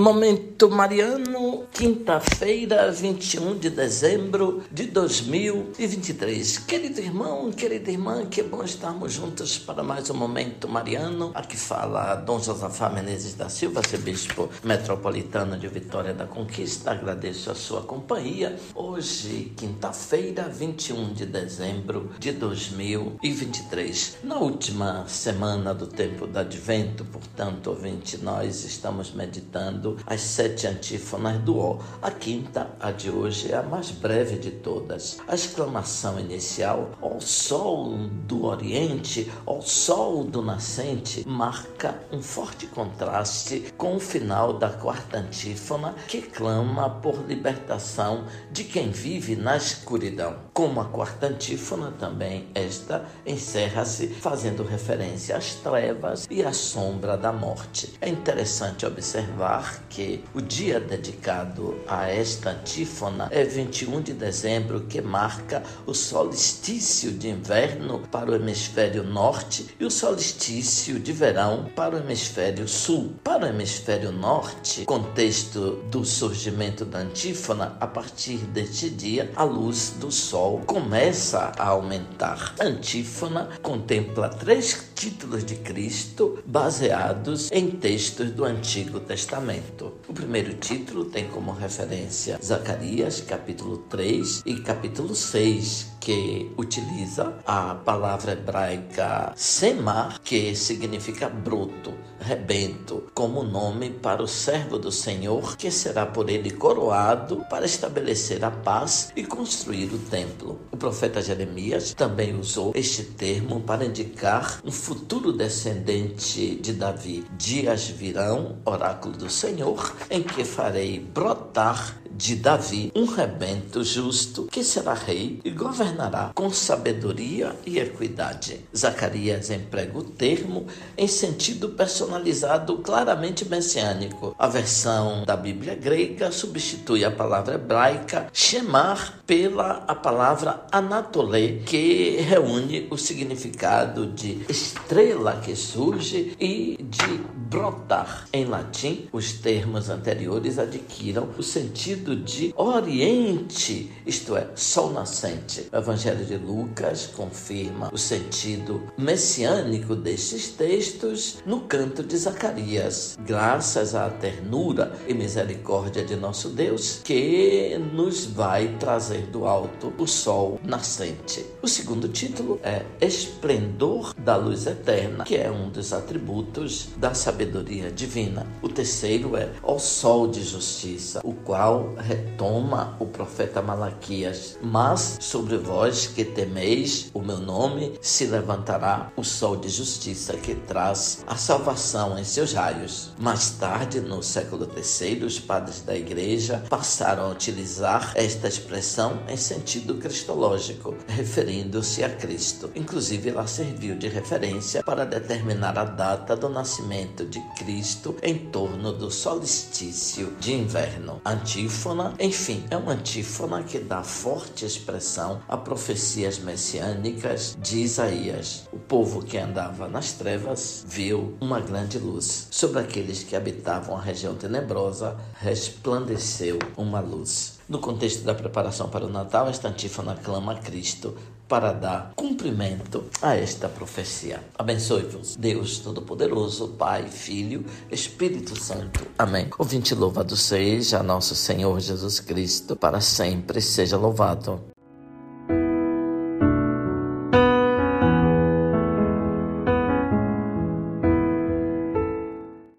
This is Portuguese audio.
Momento Mariano, quinta-feira, 21 de dezembro de 2023. Querido irmão, querida irmã, que bom estarmos juntos para mais um Momento Mariano. Aqui fala Dom Josafá Menezes da Silva, arcebispo metropolitano de Vitória da Conquista. Agradeço a sua companhia. Hoje, quinta-feira, 21 de dezembro de 2023. Na última semana do tempo do Advento, portanto, ouvinte, nós estamos meditando as sete antífonas do O. A quinta, a de hoje, é a mais breve de todas. A exclamação inicial, ó sol do oriente, ó sol do nascente, marca um forte contraste com o final da quarta antífona, que clama por libertação de quem vive na escuridão. Como a quarta antífona, também esta encerra-se fazendo referência às trevas e à sombra da morte. É interessante observar que o dia dedicado a esta antífona é 21 de dezembro, que marca o solstício de inverno para o hemisfério norte e o solstício de verão para o hemisfério sul. Para o hemisfério norte, contexto do surgimento da antífona, a partir deste dia, a luz do sol começa a aumentar. A antífona contempla três títulos de Cristo baseados em textos do Antigo Testamento. O primeiro título tem como referência Zacarias, capítulo 3 e capítulo 6, que utiliza a palavra hebraica semar, que significa bruto, rebento, como nome para o servo do Senhor, que será por ele coroado para estabelecer a paz e construir o templo. O profeta Jeremias também usou este termo para indicar um futuro descendente de Davi. Dias virão, oráculo do Senhor, em que farei brotar de Davi um rebento justo que será rei e governará com sabedoria e equidade. Zacarias emprega o termo em sentido personalizado claramente messiânico. A versão da Bíblia grega substitui a palavra hebraica shemar pela a palavra anatole, que reúne o significado de estrela que surge e de brotar. Em latim, os termos anteriores adquiram o sentido de oriente, isto é, sol nascente. O Evangelho de Lucas confirma o sentido messiânico destes textos no canto de Zacarias, graças à ternura e misericórdia de nosso Deus, que nos vai trazer do alto o sol nascente. O segundo título é Esplendor da Luz Eterna, que é um dos atributos da sabedoria divina. O terceiro é O Sol de Justiça, o qual retoma o profeta Malaquias. Mas sobre vós que temeis o meu nome se levantará o sol de justiça que traz a salvação em seus raios. Mais tarde, no século III, os padres da igreja passaram a utilizar esta expressão em sentido cristológico, referindo-se a Cristo. Inclusive, ela serviu de referência para determinar a data do nascimento de Cristo em torno do solstício de inverno. Antífona enfim, é uma antífona que dá forte expressão a profecias messiânicas de Isaías. O povo que andava nas trevas viu uma grande luz. Sobre aqueles que habitavam a região tenebrosa, resplandeceu uma luz. No contexto da preparação para o Natal, esta antífona clama a Cristo para dar cumprimento a esta profecia. Abençoe-vos, Deus Todo-Poderoso, Pai, Filho, Espírito Santo. Amém. Ouvinte louvado seja nosso Senhor Jesus Cristo, para sempre seja louvado.